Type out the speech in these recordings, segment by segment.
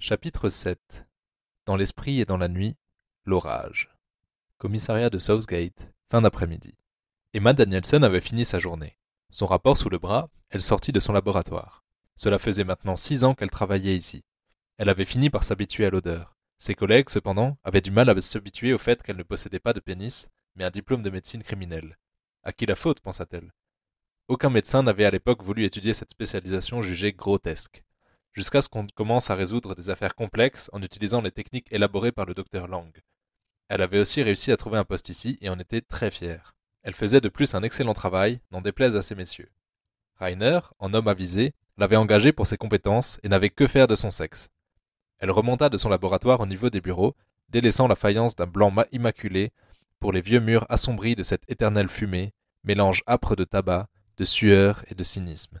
Chapitre 7 Dans l'esprit et dans la nuit, l'orage. Commissariat de Southgate, fin d'après-midi. Emma Danielson avait fini sa journée. Son rapport sous le bras, elle sortit de son laboratoire. Cela faisait maintenant six ans qu'elle travaillait ici. Elle avait fini par s'habituer à l'odeur. Ses collègues, cependant, avaient du mal à s'habituer au fait qu'elle ne possédait pas de pénis, mais un diplôme de médecine criminelle. À qui la faute, pensa-t-elle? Aucun médecin n'avait à l'époque voulu étudier cette spécialisation jugée grotesque jusqu'à ce qu'on commence à résoudre des affaires complexes en utilisant les techniques élaborées par le docteur Lang. Elle avait aussi réussi à trouver un poste ici et en était très fière. Elle faisait de plus un excellent travail, n'en déplaise à ces messieurs. Rainer, en homme avisé, l'avait engagée pour ses compétences et n'avait que faire de son sexe. Elle remonta de son laboratoire au niveau des bureaux, délaissant la faïence d'un blanc immaculé pour les vieux murs assombris de cette éternelle fumée, mélange âpre de tabac, de sueur et de cynisme.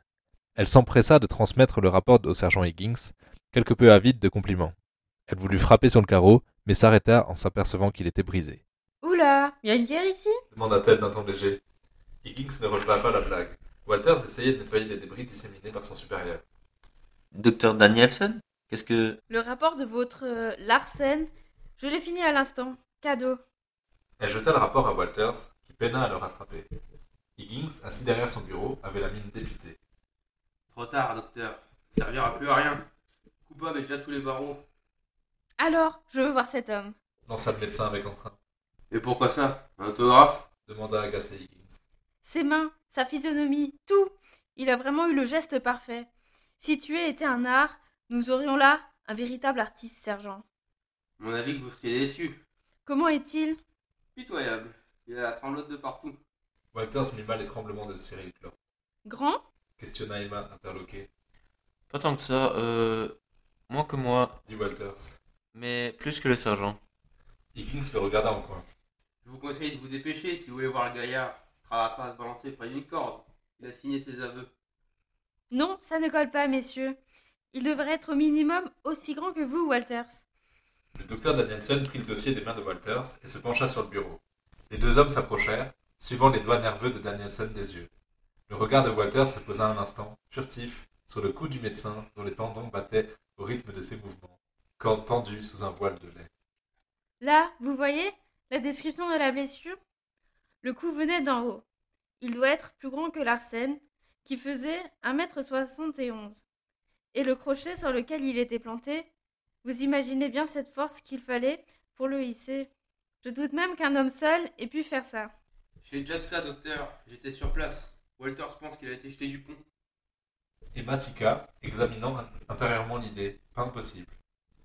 Elle s'empressa de transmettre le rapport au sergent Higgins, quelque peu avide de compliments. Elle voulut frapper sur le carreau, mais s'arrêta en s'apercevant qu'il était brisé. Oula, y a une guerre ici? demanda-t-elle d'un ton léger. Higgins ne releva pas la blague. Walters essayait de nettoyer les débris disséminés par son supérieur. Docteur Danielson Qu'est-ce que. Le rapport de votre euh, Larsen, je l'ai fini à l'instant. Cadeau. Elle jeta le rapport à Walters, qui peina à le rattraper. Higgins, assis derrière son bureau, avait la mine dépitée. Trop tard, docteur. Ça servira plus à rien. Coupable est déjà sous les barreaux. Alors, je veux voir cet homme. Lança le médecin avec entrain. Et pourquoi ça? Un autographe? Demanda agacé Higgins. Ses mains, sa physionomie, tout. Il a vraiment eu le geste parfait. Si tuer était un art, nous aurions là un véritable artiste, sergent. Mon avis que vous seriez déçu. Comment est-il? Pitoyable. Il a la tremblote de partout. Walters mima les tremblements de Cyril Clore. Grand? Questionna Emma, interloquée. Pas tant que ça, euh. Moins que moi, dit Walters. mais plus que le sergent. Higgins le regarda en coin. Je vous conseille de vous dépêcher si vous voulez voir le gaillard. Il ne pas à se balancer près d'une corde. Il a signé ses aveux. Non, ça ne colle pas, messieurs. Il devrait être au minimum aussi grand que vous, Walters. Le docteur Danielson prit le dossier des mains de Walters et se pencha sur le bureau. Les deux hommes s'approchèrent, suivant les doigts nerveux de Danielson des yeux. Le regard de Walter se posa un instant, furtif, sur le cou du médecin dont les tendons battaient au rythme de ses mouvements, cordes tendues sous un voile de lait. Là, vous voyez la description de la blessure? Le cou venait d'en haut. Il doit être plus grand que l'arsène, qui faisait un mètre soixante et onze. Et le crochet sur lequel il était planté, vous imaginez bien cette force qu'il fallait pour le hisser. Je doute même qu'un homme seul ait pu faire ça. J'ai déjà de ça, docteur. J'étais sur place. Walters pense qu'il a été jeté du pont. Et Matika, examinant intérieurement l'idée, pas impossible.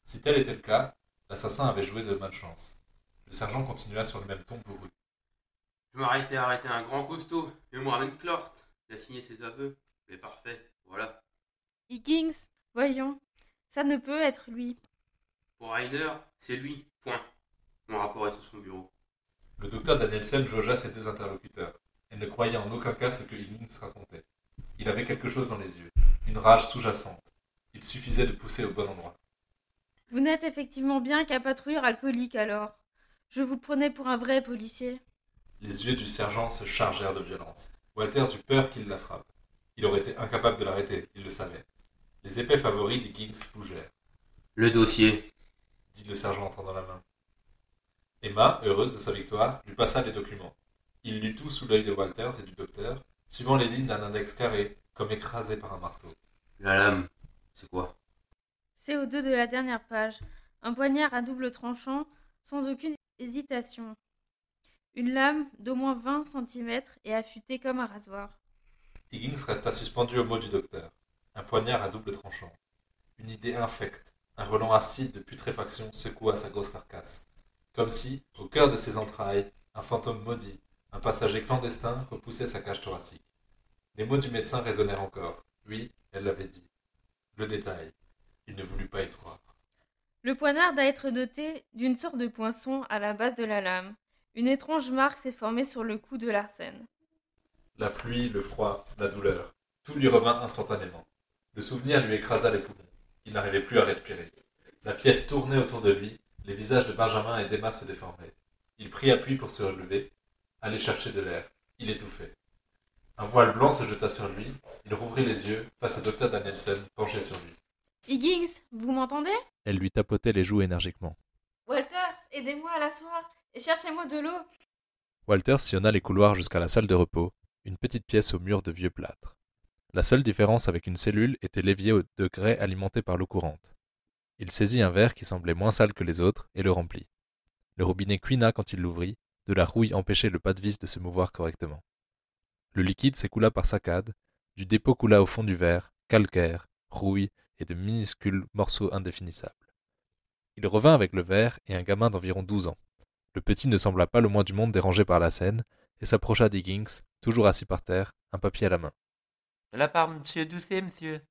Si tel était le cas, l'assassin avait joué de malchance. Le sergent continua sur le même ton bourru. Je m'arrêtais à arrêter un grand costaud, et moi avec Clort. Il a signé ses aveux. Mais parfait, voilà. Higgins, voyons, ça ne peut être lui. Pour Rainer, c'est lui, point. Mon rapport est sur son bureau. Le docteur Danielsen jaugea ses deux interlocuteurs. Elle ne croyait en aucun cas ce que Higgins racontait. Il avait quelque chose dans les yeux, une rage sous-jacente. Il suffisait de pousser au bon endroit. Vous n'êtes effectivement bien qu'un patrouilleur alcoolique alors. Je vous prenais pour un vrai policier. Les yeux du sergent se chargèrent de violence. Walters eut peur qu'il la frappe. Il aurait été incapable de l'arrêter, il le savait. Les épais favoris d'Higgins bougèrent. Le dossier, dit le sergent en tendant la main. Emma, heureuse de sa victoire, lui passa les documents. Il lut tout sous l'œil de Walters et du docteur, suivant les lignes d'un index carré, comme écrasé par un marteau. La lame, c'est quoi? C'est au dos de la dernière page. Un poignard à double tranchant, sans aucune hésitation. Une lame d'au moins vingt centimètres et affûtée comme un rasoir. Higgins resta suspendu au mot du docteur. Un poignard à double tranchant. Une idée infecte, un relent acide de putréfaction secoua sa grosse carcasse. Comme si, au cœur de ses entrailles, un fantôme maudit, un passager clandestin repoussait sa cage thoracique. Les mots du médecin résonnèrent encore. Oui, elle l'avait dit. Le détail. Il ne voulut pas y croire. Le poignard doit être doté d'une sorte de poinçon à la base de la lame. Une étrange marque s'est formée sur le cou de l'arsène. La pluie, le froid, la douleur, tout lui revint instantanément. Le souvenir lui écrasa les poumons. Il n'arrivait plus à respirer. La pièce tournait autour de lui, les visages de Benjamin et d'Emma se déformaient. Il prit appui pour se relever, aller chercher de l'air. Il étouffait. Un voile blanc se jeta sur lui. Il rouvrit les yeux face au docteur Danielson penché sur lui. Higgins, vous m'entendez? Elle lui tapotait les joues énergiquement. Walters, aidez-moi à l'asseoir et cherchez-moi de l'eau. Walter sillonna les couloirs jusqu'à la salle de repos, une petite pièce aux murs de vieux plâtre. La seule différence avec une cellule était l'évier de grès alimenté par l'eau courante. Il saisit un verre qui semblait moins sale que les autres et le remplit. Le robinet couina quand il l'ouvrit, de la rouille empêchait le pas de vis de se mouvoir correctement. Le liquide s'écoula par saccades, du dépôt coula au fond du verre, calcaire, rouille et de minuscules morceaux indéfinissables. Il revint avec le verre et un gamin d'environ douze ans. Le petit ne sembla pas le moins du monde dérangé par la scène, et s'approcha d'Higgins, toujours assis par terre, un papier à la main. De la part monsieur Doucet, monsieur?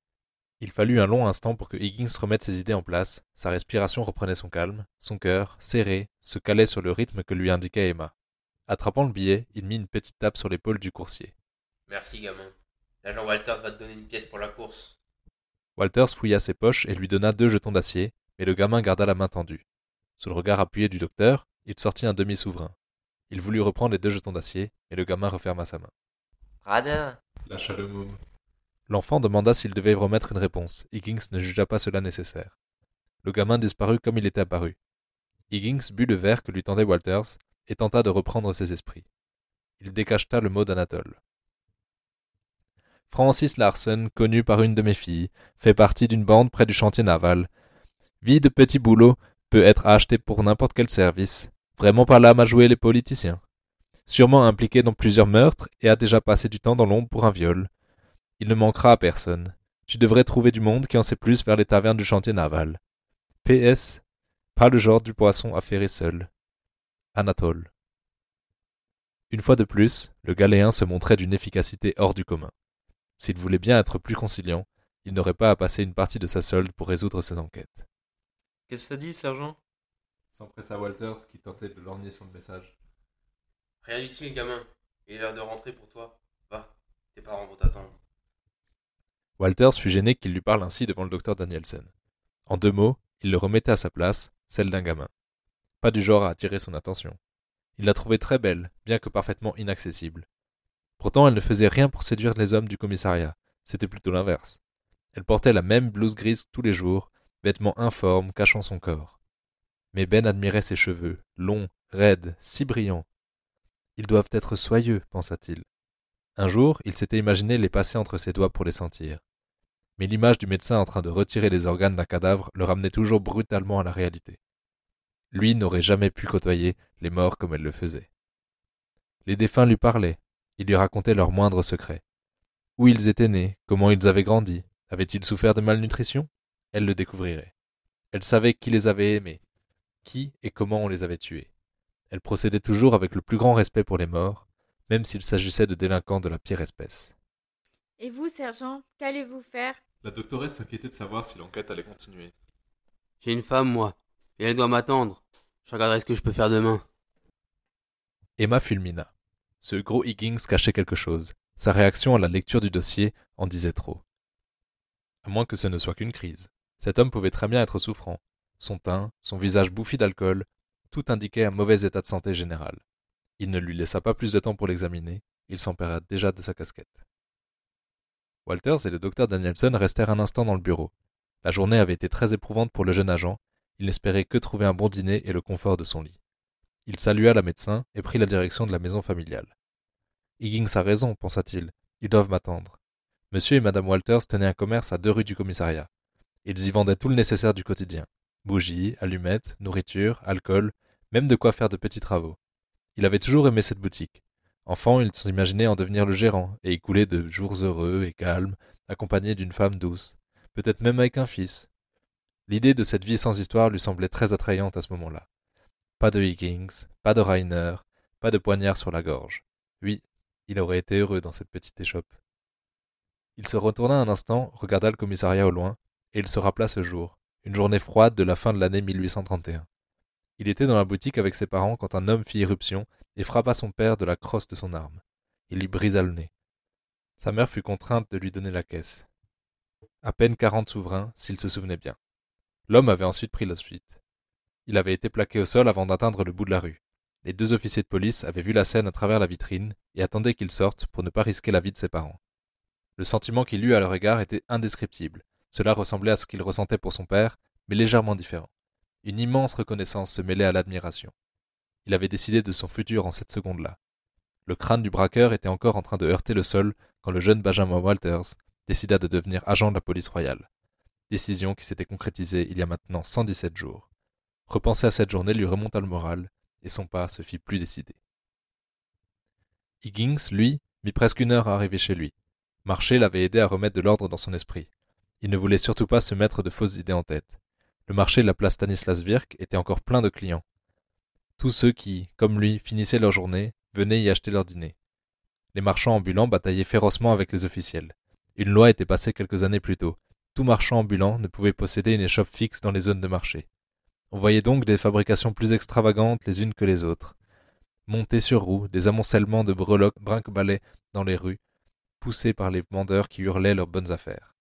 Il fallut un long instant pour que Higgins remette ses idées en place, sa respiration reprenait son calme, son cœur, serré, se calait sur le rythme que lui indiquait Emma. Attrapant le billet, il mit une petite tape sur l'épaule du coursier. Merci, gamin. L'agent Walters va te donner une pièce pour la course. Walters fouilla ses poches et lui donna deux jetons d'acier, mais le gamin garda la main tendue. Sous le regard appuyé du docteur, il sortit un demi-souverain. Il voulut reprendre les deux jetons d'acier, mais le gamin referma sa main. Radin. Lâcha le môme. L'enfant demanda s'il devait remettre une réponse. Higgins ne jugea pas cela nécessaire. Le gamin disparut comme il était apparu. Higgins but le verre que lui tendait Walters et tenta de reprendre ses esprits. Il décacheta le mot d'Anatole. Francis Larsen, connu par une de mes filles, fait partie d'une bande près du chantier naval. Vie de petit boulot, peut être acheté pour n'importe quel service. Vraiment pas l'âme à jouer les politiciens. Sûrement impliqué dans plusieurs meurtres et a déjà passé du temps dans l'ombre pour un viol. Il ne manquera à personne. Tu devrais trouver du monde qui en sait plus vers les tavernes du chantier naval. PS. Pas le genre du poisson à ferrer seul. Anatole. Une fois de plus, le Galéen se montrait d'une efficacité hors du commun. S'il voulait bien être plus conciliant, il n'aurait pas à passer une partie de sa solde pour résoudre ses enquêtes. Qu'est-ce que ça dit, sergent? S'empressa Walters qui tentait de lorgner sur le message. Rien d'utile, gamin? Il est l'heure de rentrer pour toi. Va, tes parents vont t'attendre. Walters fut gêné qu'il lui parle ainsi devant le docteur Danielsen. En deux mots, il le remettait à sa place, celle d'un gamin. Pas du genre à attirer son attention. Il la trouvait très belle, bien que parfaitement inaccessible. Pourtant, elle ne faisait rien pour séduire les hommes du commissariat. C'était plutôt l'inverse. Elle portait la même blouse grise tous les jours, vêtements informes cachant son corps. Mais Ben admirait ses cheveux, longs, raides, si brillants. Ils doivent être soyeux, pensa-t-il. Un jour, il s'était imaginé les passer entre ses doigts pour les sentir. Mais l'image du médecin en train de retirer les organes d'un cadavre le ramenait toujours brutalement à la réalité. Lui n'aurait jamais pu côtoyer les morts comme elle le faisait. Les défunts lui parlaient, ils lui racontaient leurs moindres secrets. Où ils étaient nés, comment ils avaient grandi, avaient-ils souffert de malnutrition? Elle le découvrirait. Elle savait qui les avait aimés, qui et comment on les avait tués. Elle procédait toujours avec le plus grand respect pour les morts, même s'il s'agissait de délinquants de la pire espèce. Et vous, sergent, qu'allez-vous faire? La doctoresse s'inquiétait de savoir si l'enquête allait continuer. J'ai une femme, moi, et elle doit m'attendre. Je regarderai ce que je peux faire demain. Emma fulmina. Ce gros Higgins cachait quelque chose. Sa réaction à la lecture du dossier en disait trop. À moins que ce ne soit qu'une crise. Cet homme pouvait très bien être souffrant. Son teint, son visage bouffi d'alcool, tout indiquait un mauvais état de santé général. Il ne lui laissa pas plus de temps pour l'examiner, il s'empara déjà de sa casquette. Walters et le docteur Danielson restèrent un instant dans le bureau. La journée avait été très éprouvante pour le jeune agent, il n'espérait que trouver un bon dîner et le confort de son lit. Il salua la médecin et prit la direction de la maison familiale. Higgins a raison, pensa-t-il, ils doivent m'attendre. Monsieur et madame Walters tenaient un commerce à deux rues du commissariat. Ils y vendaient tout le nécessaire du quotidien. Bougies, allumettes, nourriture, alcool, même de quoi faire de petits travaux. Il avait toujours aimé cette boutique. Enfant, il s'imaginait en devenir le gérant et y couler de jours heureux et calmes, accompagné d'une femme douce, peut-être même avec un fils. L'idée de cette vie sans histoire lui semblait très attrayante à ce moment-là. Pas de Higgins, pas de Rainer, pas de poignard sur la gorge. Oui, il aurait été heureux dans cette petite échoppe. Il se retourna un instant, regarda le commissariat au loin, et il se rappela ce jour, une journée froide de la fin de l'année 1831. Il était dans la boutique avec ses parents quand un homme fit irruption et frappa son père de la crosse de son arme. Il lui brisa le nez. Sa mère fut contrainte de lui donner la caisse. À peine quarante souverains, s'il se souvenait bien. L'homme avait ensuite pris la suite. Il avait été plaqué au sol avant d'atteindre le bout de la rue. Les deux officiers de police avaient vu la scène à travers la vitrine et attendaient qu'il sorte pour ne pas risquer la vie de ses parents. Le sentiment qu'il eut à leur égard était indescriptible. Cela ressemblait à ce qu'il ressentait pour son père, mais légèrement différent. Une immense reconnaissance se mêlait à l'admiration. Il avait décidé de son futur en cette seconde-là. Le crâne du braqueur était encore en train de heurter le sol quand le jeune Benjamin Walters décida de devenir agent de la police royale. Décision qui s'était concrétisée il y a maintenant 117 jours. Repenser à cette journée lui remonta le moral, et son pas se fit plus décidé. Higgins, lui, mit presque une heure à arriver chez lui. Marcher l'avait aidé à remettre de l'ordre dans son esprit. Il ne voulait surtout pas se mettre de fausses idées en tête. Le marché de la place Stanislas Virk était encore plein de clients. Tous ceux qui, comme lui, finissaient leur journée, venaient y acheter leur dîner. Les marchands ambulants bataillaient férocement avec les officiels. Une loi était passée quelques années plus tôt. Tout marchand ambulant ne pouvait posséder une échoppe fixe dans les zones de marché. On voyait donc des fabrications plus extravagantes les unes que les autres. Montées sur roues, des amoncellements de breloques brinque-ballets dans les rues, poussés par les vendeurs qui hurlaient leurs bonnes affaires.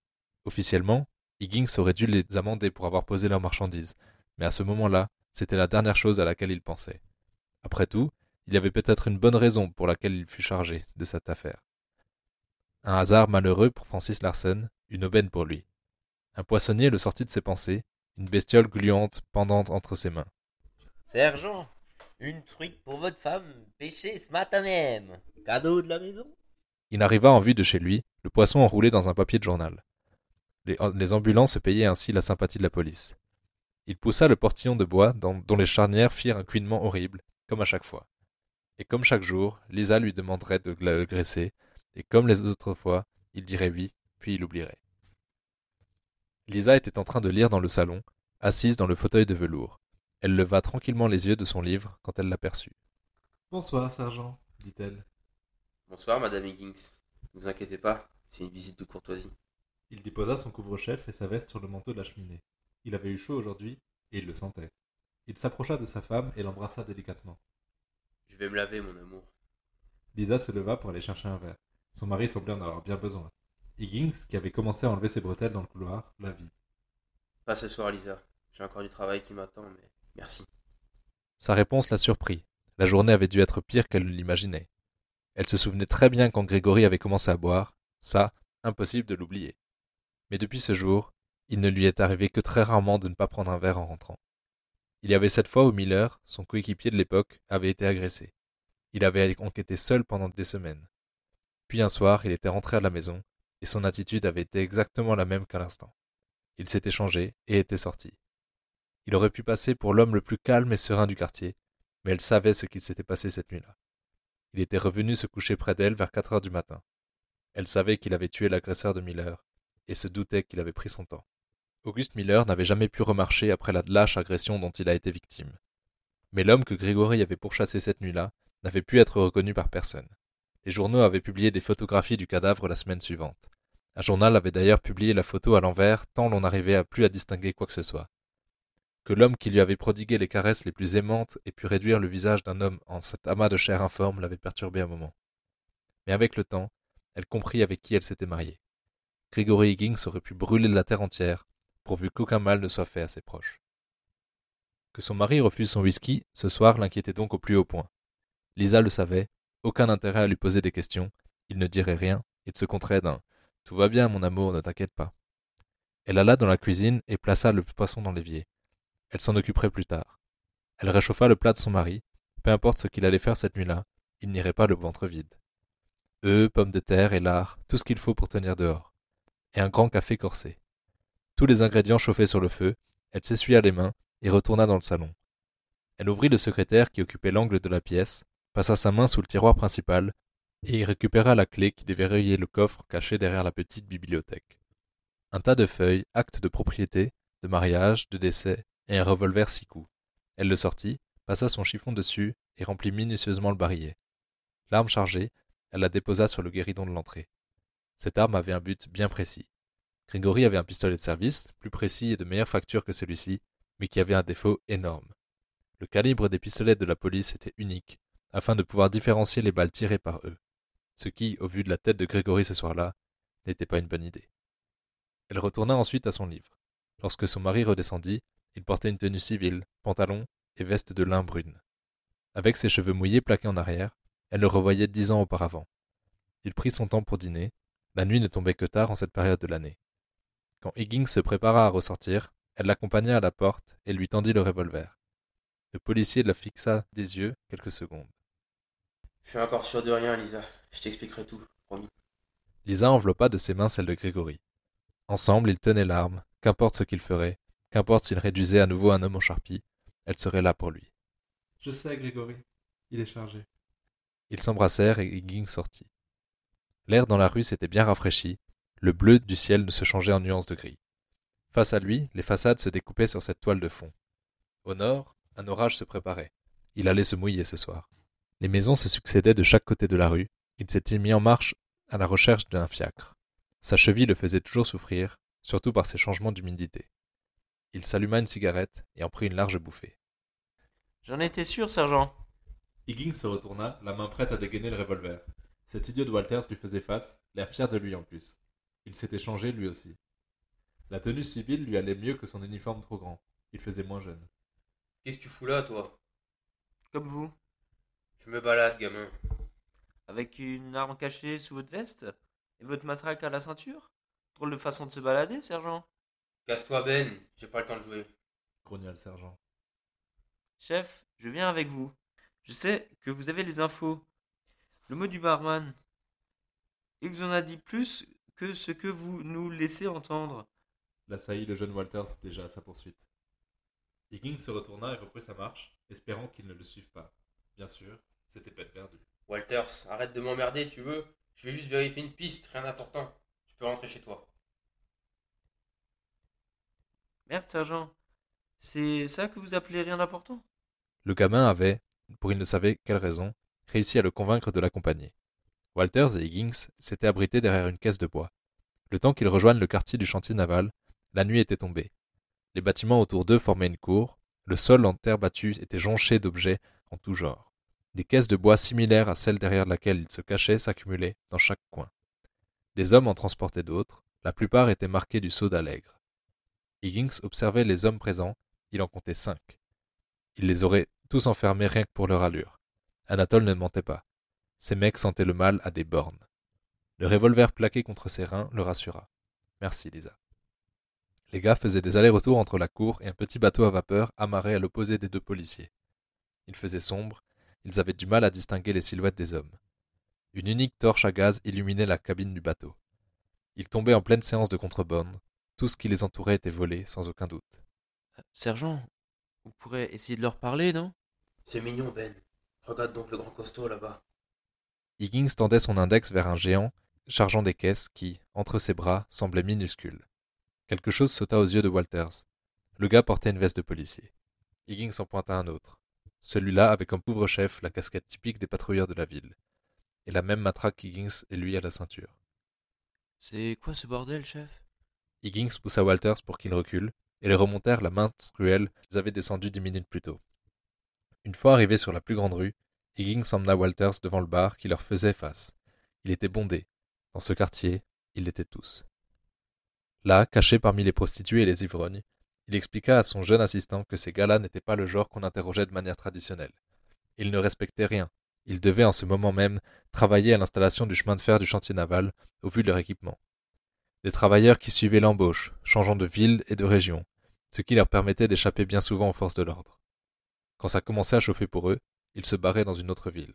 Officiellement, Higgins aurait dû les amender pour avoir posé leurs marchandises, mais à ce moment-là, c'était la dernière chose à laquelle il pensait. Après tout, il y avait peut-être une bonne raison pour laquelle il fut chargé de cette affaire. Un hasard malheureux pour Francis Larsen, une aubaine pour lui. Un poissonnier le sortit de ses pensées, une bestiole gluante pendante entre ses mains. Sergent, une truite pour votre femme, pêchée ce matin même. Cadeau de la maison? Il arriva en vue de chez lui, le poisson enroulé dans un papier de journal. Les, les ambulants se payaient ainsi la sympathie de la police. Il poussa le portillon de bois dont, dont les charnières firent un couinement horrible, comme à chaque fois. Et comme chaque jour, Lisa lui demanderait de le graisser, et comme les autres fois, il dirait oui, puis il oublierait. Lisa était en train de lire dans le salon, assise dans le fauteuil de velours. Elle leva tranquillement les yeux de son livre quand elle l'aperçut. Bonsoir, sergent, dit-elle. Bonsoir, madame Higgins. Ne vous inquiétez pas, c'est une visite de courtoisie. Il déposa son couvre-chef et sa veste sur le manteau de la cheminée. Il avait eu chaud aujourd'hui, et il le sentait. Il s'approcha de sa femme et l'embrassa délicatement. Je vais me laver, mon amour. Lisa se leva pour aller chercher un verre. Son mari semblait en avoir bien besoin. Higgins, qui avait commencé à enlever ses bretelles dans le couloir, la vit. Pas ce soir, Lisa. J'ai encore du travail qui m'attend, mais merci. Sa réponse la surprit. La journée avait dû être pire qu'elle ne l'imaginait. Elle se souvenait très bien quand Grégory avait commencé à boire. Ça, impossible de l'oublier. Mais depuis ce jour, il ne lui est arrivé que très rarement de ne pas prendre un verre en rentrant. Il y avait cette fois où Miller, son coéquipier de l'époque, avait été agressé. Il avait enquêté seul pendant des semaines. Puis un soir, il était rentré à la maison, et son attitude avait été exactement la même qu'à l'instant. Il s'était changé et était sorti. Il aurait pu passer pour l'homme le plus calme et serein du quartier, mais elle savait ce qu'il s'était passé cette nuit-là. Il était revenu se coucher près d'elle vers quatre heures du matin. Elle savait qu'il avait tué l'agresseur de Miller, et se doutait qu'il avait pris son temps. Auguste Miller n'avait jamais pu remarcher après la lâche agression dont il a été victime. Mais l'homme que Grégory avait pourchassé cette nuit-là n'avait pu être reconnu par personne. Les journaux avaient publié des photographies du cadavre la semaine suivante. Un journal avait d'ailleurs publié la photo à l'envers tant l'on n'arrivait à plus à distinguer quoi que ce soit. Que l'homme qui lui avait prodigué les caresses les plus aimantes ait pu réduire le visage d'un homme en cet amas de chair informe l'avait perturbé un moment. Mais avec le temps, elle comprit avec qui elle s'était mariée. Gregory Higgins aurait pu brûler la terre entière, pourvu qu'aucun mal ne soit fait à ses proches. Que son mari refuse son whisky, ce soir l'inquiétait donc au plus haut point. Lisa le savait, aucun intérêt à lui poser des questions, il ne dirait rien, il se compterait d'un Tout va bien, mon amour, ne t'inquiète pas. Elle alla dans la cuisine et plaça le poisson dans l'évier. Elle s'en occuperait plus tard. Elle réchauffa le plat de son mari, peu importe ce qu'il allait faire cette nuit-là, il n'irait pas le ventre vide. Œufs, pommes de terre et lard, tout ce qu'il faut pour tenir dehors. Et un grand café corsé. Tous les ingrédients chauffés sur le feu, elle s'essuya les mains et retourna dans le salon. Elle ouvrit le secrétaire qui occupait l'angle de la pièce, passa sa main sous le tiroir principal et y récupéra la clé qui déverrouillait le coffre caché derrière la petite bibliothèque. Un tas de feuilles, actes de propriété, de mariage, de décès et un revolver six coups. Elle le sortit, passa son chiffon dessus et remplit minutieusement le barillet. L'arme chargée, elle la déposa sur le guéridon de l'entrée. Cette arme avait un but bien précis. Grégory avait un pistolet de service, plus précis et de meilleure facture que celui-ci, mais qui avait un défaut énorme. Le calibre des pistolets de la police était unique, afin de pouvoir différencier les balles tirées par eux, ce qui, au vu de la tête de Grégory ce soir-là, n'était pas une bonne idée. Elle retourna ensuite à son livre. Lorsque son mari redescendit, il portait une tenue civile, pantalon et veste de lin brune. Avec ses cheveux mouillés plaqués en arrière, elle le revoyait dix ans auparavant. Il prit son temps pour dîner. La nuit ne tombait que tard en cette période de l'année. Quand Higgins se prépara à ressortir, elle l'accompagna à la porte et lui tendit le revolver. Le policier la fixa des yeux quelques secondes. Je suis encore sûr de rien, Lisa. Je t'expliquerai tout, promis. Lisa enveloppa de ses mains celle de Grégory. Ensemble, ils tenaient l'arme, qu'importe ce qu'il ferait, qu'importe s'il réduisait à nouveau un homme en charpie, elle serait là pour lui. Je sais, Grégory. Il est chargé. Ils s'embrassèrent et Higgins sortit. L'air dans la rue s'était bien rafraîchi, le bleu du ciel ne se changeait en nuances de gris. Face à lui, les façades se découpaient sur cette toile de fond. Au nord, un orage se préparait. Il allait se mouiller ce soir. Les maisons se succédaient de chaque côté de la rue. Il s'était mis en marche à la recherche d'un fiacre. Sa cheville le faisait toujours souffrir, surtout par ses changements d'humidité. Il s'alluma une cigarette et en prit une large bouffée. J'en étais sûr, sergent. Higgins se retourna, la main prête à dégainer le revolver. Cet idiot de Walters lui faisait face, l'air fier de lui en plus. Il s'était changé lui aussi. La tenue civile lui allait mieux que son uniforme trop grand. Il faisait moins jeune. Qu'est-ce que tu fous là, toi? Comme vous. Je me balade, gamin. Avec une arme cachée sous votre veste? Et votre matraque à la ceinture? Drôle de façon de se balader, sergent? Casse-toi, Ben. J'ai pas le temps de jouer. grogna le sergent. Chef, je viens avec vous. Je sais que vous avez les infos. Le mot du barman. Il vous en a dit plus que ce que vous nous laissez entendre. L'assaillit le jeune Walters déjà à sa poursuite. Higgins se retourna et reprit sa marche, espérant qu'il ne le suive pas. Bien sûr, c'était peine perdue. Walters, arrête de m'emmerder, tu veux? Je vais juste vérifier une piste, rien d'important. Tu peux rentrer chez toi. Merde, sergent. C'est ça que vous appelez rien d'important? Le gamin avait, pour il ne savait quelle raison, réussi à le convaincre de l'accompagner. Walters et Higgins s'étaient abrités derrière une caisse de bois. Le temps qu'ils rejoignent le quartier du chantier naval, la nuit était tombée. Les bâtiments autour d'eux formaient une cour, le sol en terre battue était jonché d'objets en tout genre. Des caisses de bois similaires à celles derrière laquelle ils se cachaient s'accumulaient dans chaque coin. Des hommes en transportaient d'autres, la plupart étaient marqués du sceau d'Allègre. Higgins observait les hommes présents, il en comptait cinq. Il les aurait tous enfermés rien que pour leur allure. Anatole ne mentait pas. Ces mecs sentaient le mal à des bornes. Le revolver plaqué contre ses reins le rassura. Merci, Lisa. Les gars faisaient des allers-retours entre la cour et un petit bateau à vapeur amarré à l'opposé des deux policiers. Il faisait sombre, ils avaient du mal à distinguer les silhouettes des hommes. Une unique torche à gaz illuminait la cabine du bateau. Ils tombaient en pleine séance de contrebande. Tout ce qui les entourait était volé, sans aucun doute. Sergent, vous pourrez essayer de leur parler, non? C'est mignon, Ben. Regarde donc le grand costaud là-bas. Higgins tendait son index vers un géant chargeant des caisses qui, entre ses bras, semblait minuscule. Quelque chose sauta aux yeux de Walters. Le gars portait une veste de policier. Higgins en pointa un autre. Celui-là avait comme pauvre-chef la casquette typique des patrouilleurs de la ville. Et la même matraque qu'Higgins et lui à la ceinture. C'est quoi ce bordel, chef? Higgins poussa Walters pour qu'il recule, et les remontèrent la main truelle qu'ils avaient descendue dix minutes plus tôt. Une fois arrivés sur la plus grande rue, Higgins emmena Walters devant le bar qui leur faisait face. Il était bondé. Dans ce quartier, ils l'étaient tous. Là, caché parmi les prostituées et les ivrognes, il expliqua à son jeune assistant que ces gars-là n'étaient pas le genre qu'on interrogeait de manière traditionnelle. Ils ne respectaient rien. Ils devaient en ce moment même travailler à l'installation du chemin de fer du chantier naval, au vu de leur équipement. Des travailleurs qui suivaient l'embauche, changeant de ville et de région, ce qui leur permettait d'échapper bien souvent aux forces de l'ordre. Quand ça commençait à chauffer pour eux, ils se barraient dans une autre ville.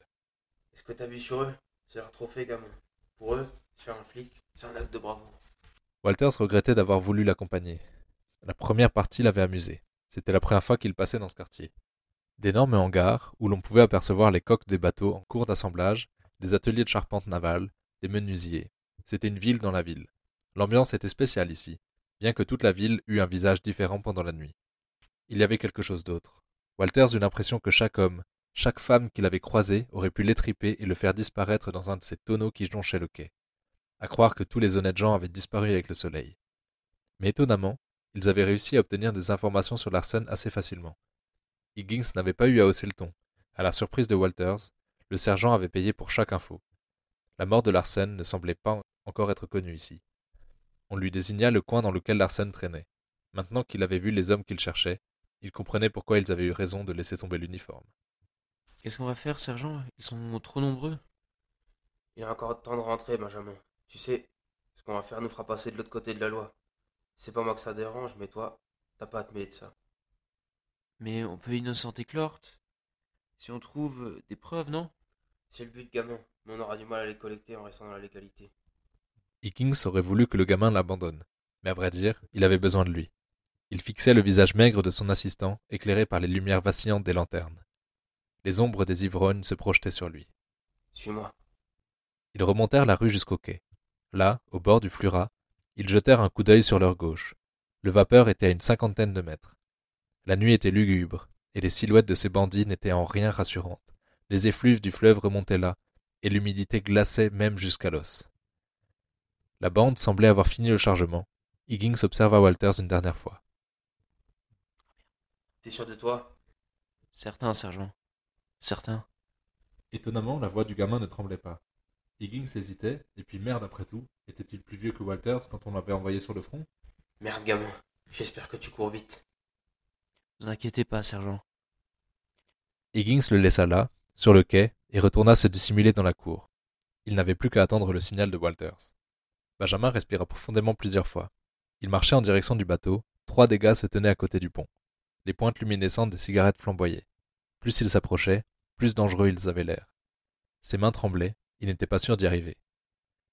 Est-ce que t'as vu sur eux? C'est leur trophée, gamin. Pour eux, se faire un flic, c'est un acte de bravoure. Walters regrettait d'avoir voulu l'accompagner. La première partie l'avait amusé. C'était la première fois qu'il passait dans ce quartier. D'énormes hangars, où l'on pouvait apercevoir les coques des bateaux en cours d'assemblage, des ateliers de charpente navale, des menuisiers. C'était une ville dans la ville. L'ambiance était spéciale ici, bien que toute la ville eût un visage différent pendant la nuit. Il y avait quelque chose d'autre. Walters eut l'impression que chaque homme, chaque femme qu'il avait croisé aurait pu l'étriper et le faire disparaître dans un de ces tonneaux qui jonchaient le quai. À croire que tous les honnêtes gens avaient disparu avec le soleil. Mais étonnamment, ils avaient réussi à obtenir des informations sur Larsen assez facilement. Higgins n'avait pas eu à hausser le ton. À la surprise de Walters, le sergent avait payé pour chaque info. La mort de Larsen ne semblait pas encore être connue ici. On lui désigna le coin dans lequel Larsen traînait. Maintenant qu'il avait vu les hommes qu'il cherchait, il comprenait pourquoi ils avaient eu raison de laisser tomber l'uniforme. Qu'est-ce qu'on va faire, sergent? Ils sont trop nombreux. Il a encore temps de rentrer, Benjamin. Tu sais, ce qu'on va faire nous fera passer de l'autre côté de la loi. C'est pas moi que ça dérange, mais toi, t'as pas à te mêler de ça. Mais on peut innocenter Clort. Si on trouve euh, des preuves, non? C'est le but, gamin, mais on aura du mal à les collecter en restant dans la légalité. Higgins aurait voulu que le gamin l'abandonne, mais à vrai dire, il avait besoin de lui. Il fixait le visage maigre de son assistant, éclairé par les lumières vacillantes des lanternes. Les ombres des ivrognes se projetaient sur lui. Suis-moi. Ils remontèrent la rue jusqu'au quai. Là, au bord du Flurat, ils jetèrent un coup d'œil sur leur gauche. Le vapeur était à une cinquantaine de mètres. La nuit était lugubre, et les silhouettes de ces bandits n'étaient en rien rassurantes. Les effluves du fleuve remontaient là, et l'humidité glaçait même jusqu'à l'os. La bande semblait avoir fini le chargement. Higgins observa Walters une dernière fois. T'es sûr de toi? Certain, sergent. Certain. Étonnamment, la voix du gamin ne tremblait pas. Higgins hésitait, et puis merde après tout, était-il plus vieux que Walters quand on l'avait envoyé sur le front? Merde, gamin. J'espère que tu cours vite. Vous inquiétez pas, sergent. Higgins le laissa là, sur le quai, et retourna se dissimuler dans la cour. Il n'avait plus qu'à attendre le signal de Walters. Benjamin respira profondément plusieurs fois. Il marchait en direction du bateau, trois dégâts se tenaient à côté du pont. Les pointes luminescentes des cigarettes flamboyaient. Plus ils s'approchaient, plus dangereux ils avaient l'air. Ses mains tremblaient, il n'était pas sûr d'y arriver.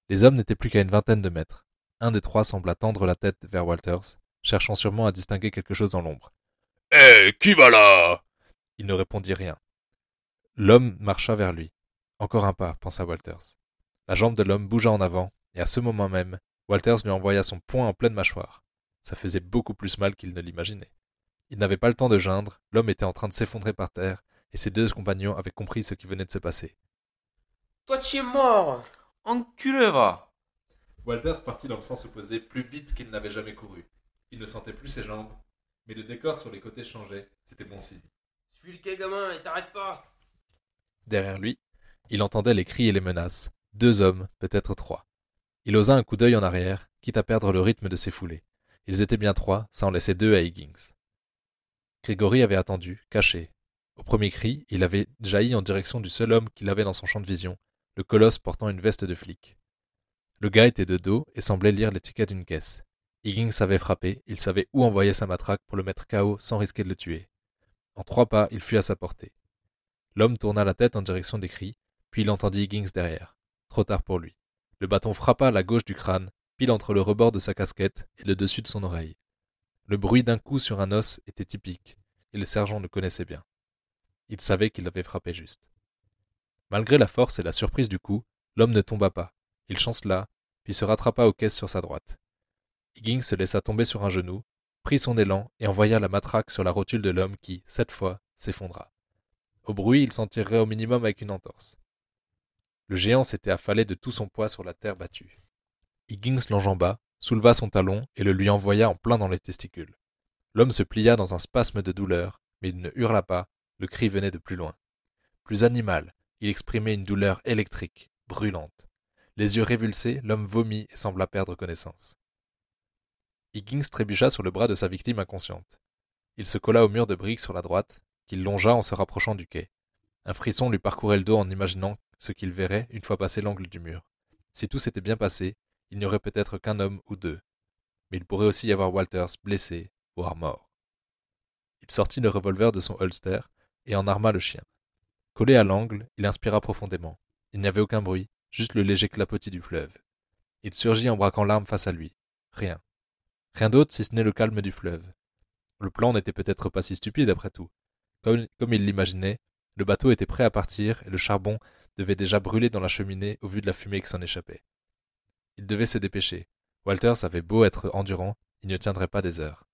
Les hommes n'étaient plus qu'à une vingtaine de mètres. Un des trois sembla tendre la tête vers Walters, cherchant sûrement à distinguer quelque chose dans l'ombre. Hé, qui va là? Il ne répondit rien. L'homme marcha vers lui. Encore un pas, pensa Walters. La jambe de l'homme bougea en avant, et à ce moment même, Walters lui envoya son poing en pleine mâchoire. Ça faisait beaucoup plus mal qu'il ne l'imaginait. Il n'avait pas le temps de geindre, l'homme était en train de s'effondrer par terre, et ses deux compagnons avaient compris ce qui venait de se passer. Toi, tu es mort Enculé, va Walters partit dans le sens opposé plus vite qu'il n'avait jamais couru. Il ne sentait plus ses jambes, mais le décor sur les côtés changeait, c'était bon signe. Suis le quai, gamin, et t'arrête pas Derrière lui, il entendait les cris et les menaces. Deux hommes, peut-être trois. Il osa un coup d'œil en arrière, quitte à perdre le rythme de ses foulées. Ils étaient bien trois, ça en laissait deux à Higgins. Grégory avait attendu, caché. Au premier cri, il avait jailli en direction du seul homme qu'il avait dans son champ de vision, le colosse portant une veste de flic. Le gars était de dos et semblait lire l'étiquette d'une caisse. Higgins savait frapper, il savait où envoyer sa matraque pour le mettre KO sans risquer de le tuer. En trois pas, il fut à sa portée. L'homme tourna la tête en direction des cris, puis il entendit Higgins derrière. Trop tard pour lui. Le bâton frappa à la gauche du crâne, pile entre le rebord de sa casquette et le dessus de son oreille. Le bruit d'un coup sur un os était typique, et le sergent le connaissait bien. Il savait qu'il avait frappé juste. Malgré la force et la surprise du coup, l'homme ne tomba pas. Il chancela, puis se rattrapa aux caisses sur sa droite. Higgins se laissa tomber sur un genou, prit son élan et envoya la matraque sur la rotule de l'homme qui, cette fois, s'effondra. Au bruit, il s'en tirerait au minimum avec une entorse. Le géant s'était affalé de tout son poids sur la terre battue. Higgins l'enjamba, souleva son talon et le lui envoya en plein dans les testicules. L'homme se plia dans un spasme de douleur, mais il ne hurla pas, le cri venait de plus loin. Plus animal, il exprimait une douleur électrique, brûlante. Les yeux révulsés, l'homme vomit et sembla perdre connaissance. Higgins trébucha sur le bras de sa victime inconsciente. Il se colla au mur de briques sur la droite, qu'il longea en se rapprochant du quai. Un frisson lui parcourait le dos en imaginant ce qu'il verrait une fois passé l'angle du mur. Si tout s'était bien passé, il n'y aurait peut-être qu'un homme ou deux. Mais il pourrait aussi y avoir Walters blessé, voire mort. Il sortit le revolver de son holster et en arma le chien. Collé à l'angle, il inspira profondément. Il n'y avait aucun bruit, juste le léger clapotis du fleuve. Il surgit en braquant l'arme face à lui. Rien. Rien d'autre si ce n'est le calme du fleuve. Le plan n'était peut-être pas si stupide après tout. Comme, comme il l'imaginait, le bateau était prêt à partir et le charbon devait déjà brûler dans la cheminée au vu de la fumée qui s'en échappait. Il devait se dépêcher. Walters avait beau être endurant, il ne tiendrait pas des heures.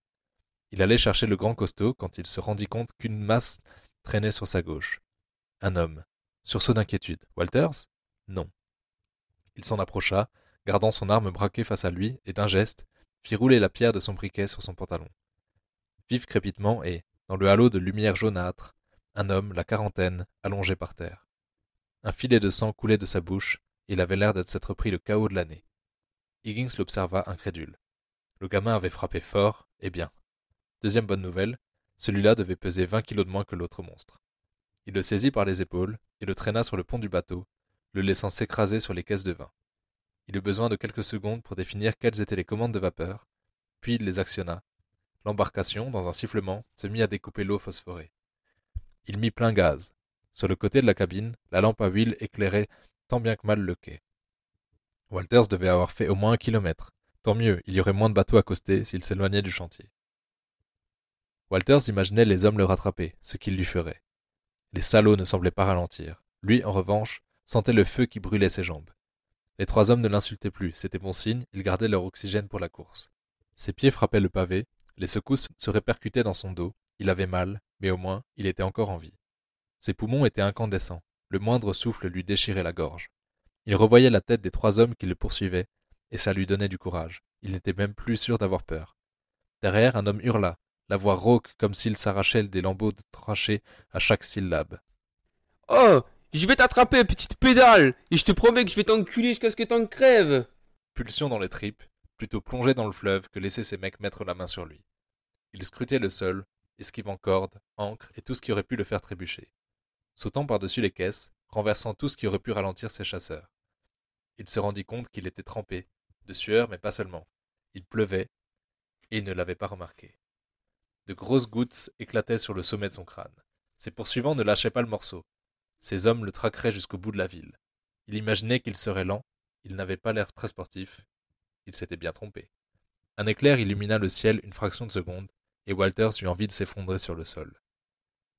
Il allait chercher le grand costaud quand il se rendit compte qu'une masse traînait sur sa gauche. Un homme. Sursaut d'inquiétude. Walters? Non. Il s'en approcha, gardant son arme braquée face à lui, et d'un geste, fit rouler la pierre de son briquet sur son pantalon. Vif crépitement et, dans le halo de lumière jaunâtre, un homme, la quarantaine, allongé par terre. Un filet de sang coulait de sa bouche, et il avait l'air d'être s'être pris le chaos de l'année. Higgins l'observa incrédule. Le gamin avait frappé fort, et bien. Deuxième bonne nouvelle, celui-là devait peser vingt kilos de moins que l'autre monstre. Il le saisit par les épaules et le traîna sur le pont du bateau, le laissant s'écraser sur les caisses de vin. Il eut besoin de quelques secondes pour définir quelles étaient les commandes de vapeur, puis il les actionna. L'embarcation, dans un sifflement, se mit à découper l'eau phosphorée. Il mit plein gaz. Sur le côté de la cabine, la lampe à huile éclairait tant bien que mal le quai. Walters devait avoir fait au moins un kilomètre. Tant mieux, il y aurait moins de bateaux à coster s'il s'éloignait du chantier. Walters imaginait les hommes le rattraper, ce qu'ils lui feraient. Les salauds ne semblaient pas ralentir. Lui, en revanche, sentait le feu qui brûlait ses jambes. Les trois hommes ne l'insultaient plus, c'était bon signe, ils gardaient leur oxygène pour la course. Ses pieds frappaient le pavé, les secousses se répercutaient dans son dos, il avait mal, mais au moins il était encore en vie. Ses poumons étaient incandescents, le moindre souffle lui déchirait la gorge. Il revoyait la tête des trois hommes qui le poursuivaient, et ça lui donnait du courage. Il n'était même plus sûr d'avoir peur. Derrière, un homme hurla, la voix rauque comme s'il s'arrachait des lambeaux de tranchée à chaque syllabe. Oh Je vais t'attraper, petite pédale Et je te promets que je vais t'enculer jusqu'à ce que t'en crèves Pulsion dans les tripes, plutôt plongé dans le fleuve que laisser ses mecs mettre la main sur lui. Il scrutait le sol, esquivant cordes, ancres et tout ce qui aurait pu le faire trébucher. Sautant par-dessus les caisses, renversant tout ce qui aurait pu ralentir ses chasseurs. Il se rendit compte qu'il était trempé, de sueur mais pas seulement. Il pleuvait, et il ne l'avait pas remarqué. De grosses gouttes éclataient sur le sommet de son crâne. Ses poursuivants ne lâchaient pas le morceau. Ces hommes le traqueraient jusqu'au bout de la ville. Il imaginait qu'il serait lent, il n'avait pas l'air très sportif. Il s'était bien trompé. Un éclair illumina le ciel une fraction de seconde, et Walters eut envie de s'effondrer sur le sol.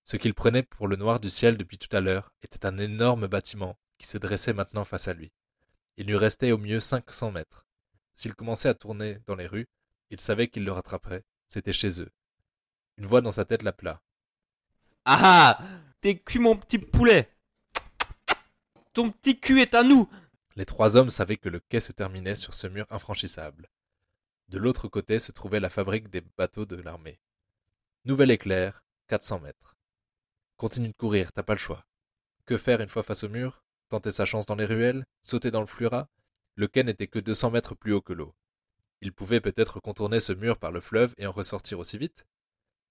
Ce qu'il prenait pour le noir du ciel depuis tout à l'heure était un énorme bâtiment qui se dressait maintenant face à lui. Il lui restait au mieux cinq cents mètres. S'il commençait à tourner dans les rues, il savait qu'il le rattraperait. C'était chez eux. Une voix dans sa tête l'appela. Ah ah T'es cuit mon petit poulet Ton petit cul est à nous Les trois hommes savaient que le quai se terminait sur ce mur infranchissable. De l'autre côté se trouvait la fabrique des bateaux de l'armée. Nouvel éclair, 400 mètres. Continue de courir, t'as pas le choix. Que faire une fois face au mur? Tenter sa chance dans les ruelles Sauter dans le flurat Le quai n'était que 200 mètres plus haut que l'eau. Il pouvait peut-être contourner ce mur par le fleuve et en ressortir aussi vite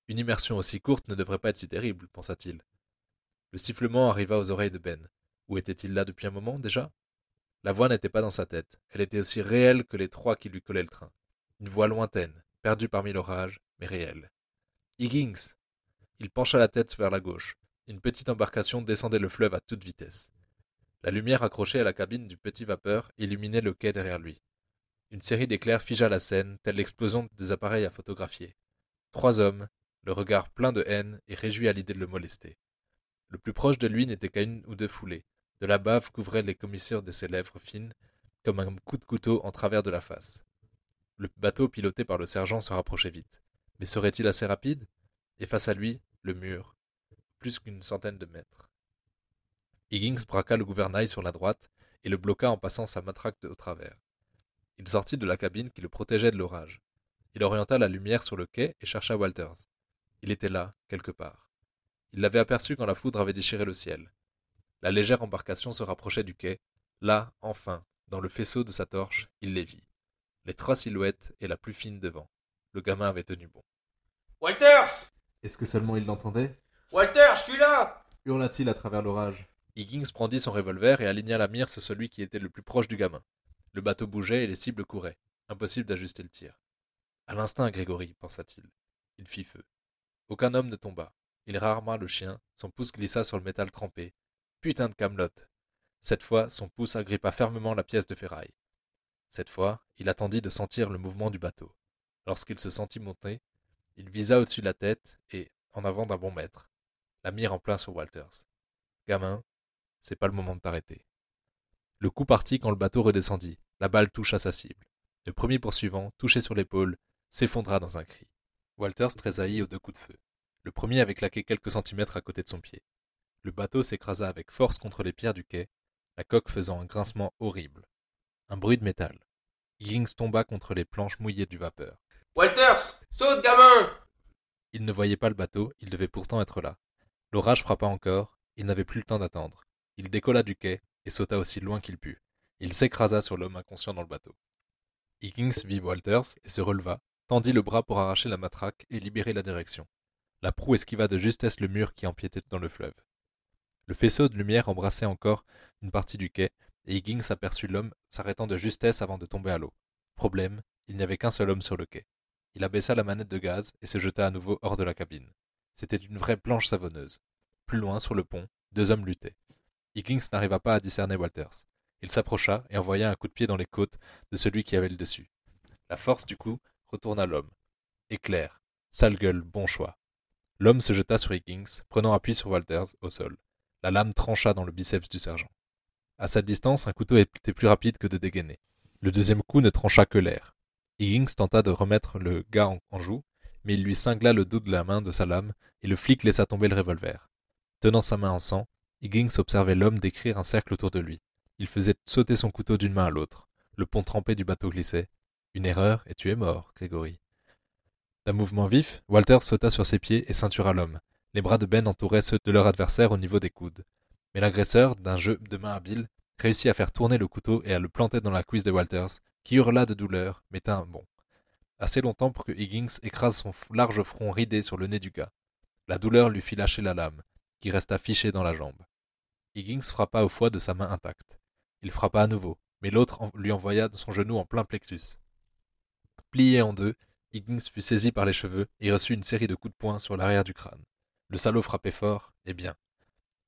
Une immersion aussi courte ne devrait pas être si terrible, pensa-t-il. Le sifflement arriva aux oreilles de Ben. Où était-il là depuis un moment déjà? La voix n'était pas dans sa tête, elle était aussi réelle que les trois qui lui collaient le train. Une voix lointaine, perdue parmi l'orage, mais réelle. Higgins Il pencha la tête vers la gauche. Une petite embarcation descendait le fleuve à toute vitesse. La lumière accrochée à la cabine du petit vapeur illuminait le quai derrière lui. Une série d'éclairs figea la scène, telle l'explosion des appareils à photographier. Trois hommes, le regard plein de haine et réjoui à l'idée de le molester. Le plus proche de lui n'était qu'à une ou deux foulées. De la bave couvrait les commissures de ses lèvres fines, comme un coup de couteau en travers de la face. Le bateau piloté par le sergent se rapprochait vite. Mais serait-il assez rapide? Et face à lui, le mur, plus qu'une centaine de mètres. Higgins braqua le gouvernail sur la droite et le bloqua en passant sa matraque au travers. Il sortit de la cabine qui le protégeait de l'orage. Il orienta la lumière sur le quai et chercha Walters. Il était là, quelque part. Il l'avait aperçu quand la foudre avait déchiré le ciel. La légère embarcation se rapprochait du quai. Là, enfin, dans le faisceau de sa torche, il les vit. Les trois silhouettes et la plus fine devant. Le gamin avait tenu bon. Walters Est-ce que seulement il l'entendait? Walter, je suis là hurla-t-il à travers l'orage. Higgins prendit son revolver et aligna la mire sur celui qui était le plus proche du gamin. Le bateau bougeait et les cibles couraient. Impossible d'ajuster le tir. À l'instinct, Grégory, pensa-t-il. Il fit feu. Aucun homme ne tomba. Il rarema le chien, son pouce glissa sur le métal trempé. Putain de camelote Cette fois, son pouce agrippa fermement la pièce de ferraille. Cette fois, il attendit de sentir le mouvement du bateau. Lorsqu'il se sentit monter, il visa au-dessus de la tête et, en avant d'un bon mètre, la mire en plein sur Walters. Gamin, c'est pas le moment de t'arrêter. Le coup partit quand le bateau redescendit. La balle toucha sa cible. Le premier poursuivant, touché sur l'épaule, s'effondra dans un cri. Walters tressaillit aux deux coups de feu. Le premier avait claqué quelques centimètres à côté de son pied. Le bateau s'écrasa avec force contre les pierres du quai, la coque faisant un grincement horrible. Un bruit de métal. Higgins tomba contre les planches mouillées du vapeur. Walters Saute, gamin Il ne voyait pas le bateau, il devait pourtant être là. L'orage frappa encore, il n'avait plus le temps d'attendre. Il décolla du quai et sauta aussi loin qu'il put. Il s'écrasa sur l'homme inconscient dans le bateau. Higgins vit Walters et se releva, tendit le bras pour arracher la matraque et libérer la direction. La proue esquiva de justesse le mur qui empiétait dans le fleuve. Le faisceau de lumière embrassait encore une partie du quai, et Higgins aperçut l'homme s'arrêtant de justesse avant de tomber à l'eau. Problème, il n'y avait qu'un seul homme sur le quai. Il abaissa la manette de gaz et se jeta à nouveau hors de la cabine. C'était une vraie planche savonneuse. Plus loin, sur le pont, deux hommes luttaient. Higgins n'arriva pas à discerner Walters. Il s'approcha et envoya un coup de pied dans les côtes de celui qui avait le dessus. La force du coup retourna l'homme. Éclair. Sale gueule, bon choix. L'homme se jeta sur Higgins, prenant appui sur Walters au sol. La lame trancha dans le biceps du sergent. À cette distance, un couteau était plus rapide que de dégainer. Le deuxième coup ne trancha que l'air. Higgins tenta de remettre le gars en, en joue, mais il lui cingla le dos de la main de sa lame et le flic laissa tomber le revolver. Tenant sa main en sang, Higgins observait l'homme décrire un cercle autour de lui. Il faisait sauter son couteau d'une main à l'autre. Le pont trempé du bateau glissait. Une erreur et tu es mort, Grégory. D'un mouvement vif, Walter sauta sur ses pieds et ceintura l'homme. Les bras de Ben entouraient ceux de leur adversaire au niveau des coudes. Mais l'agresseur, d'un jeu de main habile, réussit à faire tourner le couteau et à le planter dans la cuisse de Walters, qui hurla de douleur, mais tint bon. Assez longtemps pour que Higgins écrase son large front ridé sur le nez du gars. La douleur lui fit lâcher la lame, qui resta fichée dans la jambe. Higgins frappa au foie de sa main intacte. Il frappa à nouveau, mais l'autre lui envoya son genou en plein plexus. Plié en deux, Higgins fut saisi par les cheveux et reçut une série de coups de poing sur l'arrière du crâne. Le salaud frappait fort, et bien.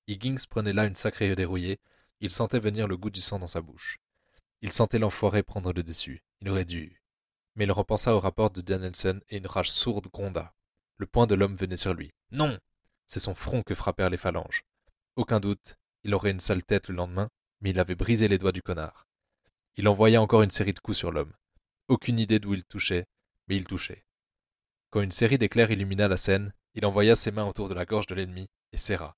Higgins prenait là une sacrée dérouillée, il sentait venir le goût du sang dans sa bouche. Il sentait l'enfoiré prendre le dessus. Il aurait dû. Mais il repensa au rapport de Danielson et une rage sourde gronda. Le poing de l'homme venait sur lui. Non C'est son front que frappèrent les phalanges. Aucun doute, il aurait une sale tête le lendemain, mais il avait brisé les doigts du connard. Il envoya encore une série de coups sur l'homme. Aucune idée d'où il touchait, mais il touchait. Quand une série d'éclairs illumina la scène, il envoya ses mains autour de la gorge de l'ennemi et serra.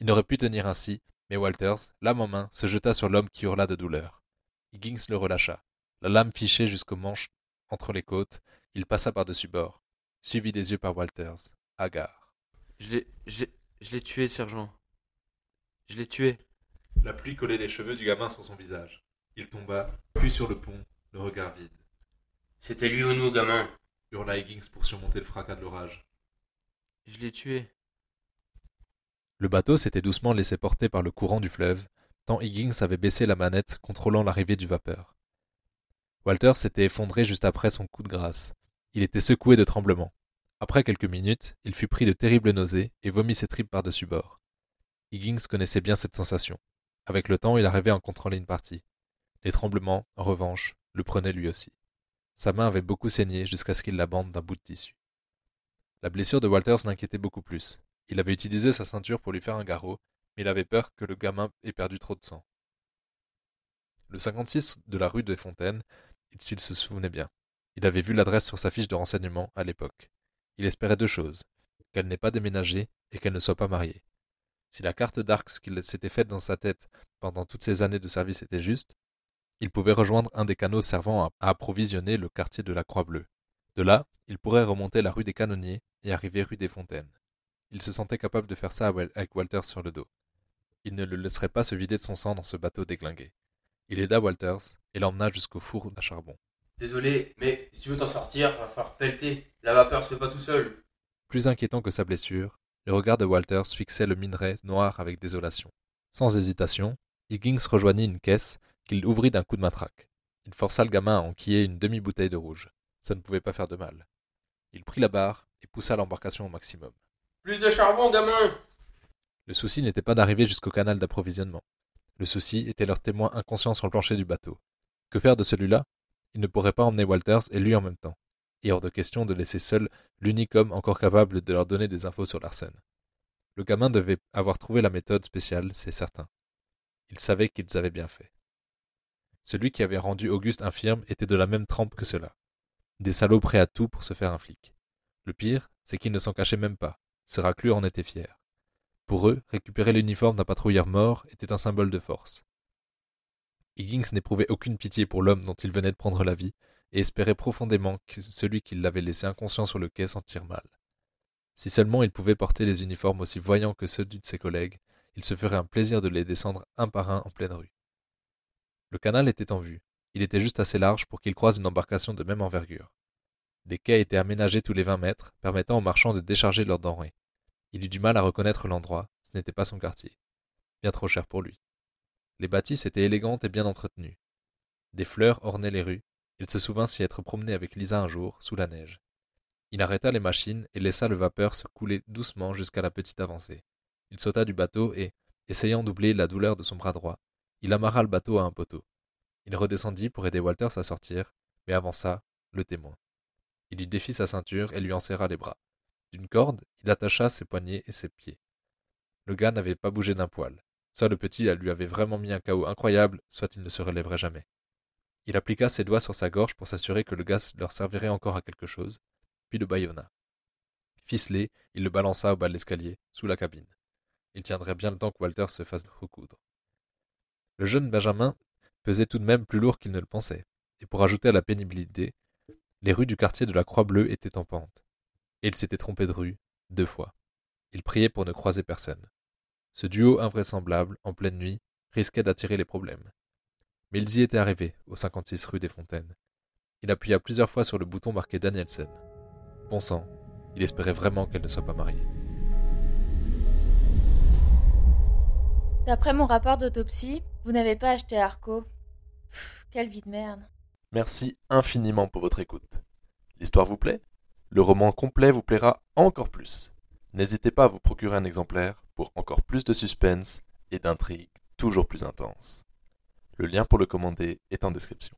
Il n'aurait pu tenir ainsi, mais Walters, lame en main, se jeta sur l'homme qui hurla de douleur. Higgins le relâcha. La lame fichée jusqu'au manche entre les côtes, il passa par-dessus bord, suivi des yeux par Walters, hagard. Je l'ai. Tué, sergent. Je l'ai tué. La pluie collait les cheveux du gamin sur son visage. Il tomba, puis sur le pont, le regard vide. C'était lui ou nous, gamin hurla Higgins pour surmonter le fracas de l'orage. Je l'ai tué. Le bateau s'était doucement laissé porter par le courant du fleuve, tant Higgins avait baissé la manette contrôlant l'arrivée du vapeur. Walter s'était effondré juste après son coup de grâce. Il était secoué de tremblements. Après quelques minutes, il fut pris de terribles nausées et vomit ses tripes par-dessus bord. Higgins connaissait bien cette sensation. Avec le temps, il arrivait à en contrôler une partie. Les tremblements, en revanche, le prenaient lui aussi. Sa main avait beaucoup saigné jusqu'à ce qu'il la bande d'un bout de tissu. La blessure de Walters l'inquiétait beaucoup plus. Il avait utilisé sa ceinture pour lui faire un garrot, mais il avait peur que le gamin ait perdu trop de sang. Le 56 de la rue des Fontaines, s'il se souvenait bien. Il avait vu l'adresse sur sa fiche de renseignement à l'époque. Il espérait deux choses qu'elle n'ait pas déménagé et qu'elle ne soit pas mariée. Si la carte d'Arcs qu'il s'était faite dans sa tête pendant toutes ces années de service était juste, il pouvait rejoindre un des canaux servant à approvisionner le quartier de la Croix-Bleue. De là, il pourrait remonter la rue des Canonniers et arriver rue des Fontaines. Il se sentait capable de faire ça avec Walters sur le dos. Il ne le laisserait pas se vider de son sang dans ce bateau déglingué. Il aida Walters et l'emmena jusqu'au four à charbon. Désolé, mais si tu veux t'en sortir, va falloir pelleter. La vapeur se fait pas tout seul. Plus inquiétant que sa blessure, le regard de Walters fixait le minerai noir avec désolation. Sans hésitation, Higgins rejoignit une caisse qu'il ouvrit d'un coup de matraque. Il força le gamin à enquiller une demi-bouteille de rouge. Ça ne pouvait pas faire de mal. Il prit la barre et poussa l'embarcation au maximum. Plus de charbon, gamin Le souci n'était pas d'arriver jusqu'au canal d'approvisionnement. Le souci était leur témoin inconscient sur le plancher du bateau. Que faire de celui-là? Il ne pourrait pas emmener Walters et lui en même temps. Et hors de question de laisser seul l'unique homme encore capable de leur donner des infos sur Larsen. Le gamin devait avoir trouvé la méthode spéciale, c'est certain. Il savait qu'ils avaient bien fait. Celui qui avait rendu Auguste infirme était de la même trempe que cela. Des salauds prêts à tout pour se faire un flic. Le pire, c'est qu'ils ne s'en cachaient même pas. Ces raclures en étaient fiers. Pour eux, récupérer l'uniforme d'un patrouilleur mort était un symbole de force. Higgins n'éprouvait aucune pitié pour l'homme dont il venait de prendre la vie, et espérait profondément que celui qui l'avait laissé inconscient sur le quai s'en tire mal. Si seulement il pouvait porter des uniformes aussi voyants que ceux de ses collègues, il se ferait un plaisir de les descendre un par un en pleine rue. Le canal était en vue. Il était juste assez large pour qu'il croise une embarcation de même envergure. Des quais étaient aménagés tous les vingt mètres, permettant aux marchands de décharger leurs denrées. Il eut du mal à reconnaître l'endroit, ce n'était pas son quartier. Bien trop cher pour lui. Les bâtisses étaient élégantes et bien entretenues. Des fleurs ornaient les rues. Il se souvint s'y être promené avec Lisa un jour, sous la neige. Il arrêta les machines et laissa le vapeur se couler doucement jusqu'à la petite avancée. Il sauta du bateau et, essayant d'oublier la douleur de son bras droit, il amarra le bateau à un poteau. Il redescendit pour aider Walters à sortir, mais avant ça, le témoin. Il lui défit sa ceinture et lui en serra les bras. D'une corde, il attacha ses poignets et ses pieds. Le gars n'avait pas bougé d'un poil. Soit le petit lui avait vraiment mis un chaos incroyable, soit il ne se relèverait jamais. Il appliqua ses doigts sur sa gorge pour s'assurer que le gaz leur servirait encore à quelque chose, puis le bâillonna. Ficelé, il le balança au bas de l'escalier, sous la cabine. Il tiendrait bien le temps que Walter se fasse recoudre. Le jeune Benjamin pesait tout de même plus lourd qu'il ne le pensait, et pour ajouter à la pénibilité, les rues du quartier de la Croix-Bleue étaient en pente. Et il s'était trompé de rue, deux fois. Il priait pour ne croiser personne. Ce duo invraisemblable, en pleine nuit, risquait d'attirer les problèmes. Mais ils y étaient arrivés, au 56 rue des Fontaines. Il appuya plusieurs fois sur le bouton marqué Danielson. Bon sang, il espérait vraiment qu'elle ne soit pas mariée. D'après mon rapport d'autopsie, vous n'avez pas acheté Arco. Pff, quelle vie de merde. Merci infiniment pour votre écoute. L'histoire vous plaît? Le roman complet vous plaira encore plus. N'hésitez pas à vous procurer un exemplaire pour encore plus de suspense et d'intrigues toujours plus intenses. Le lien pour le commander est en description.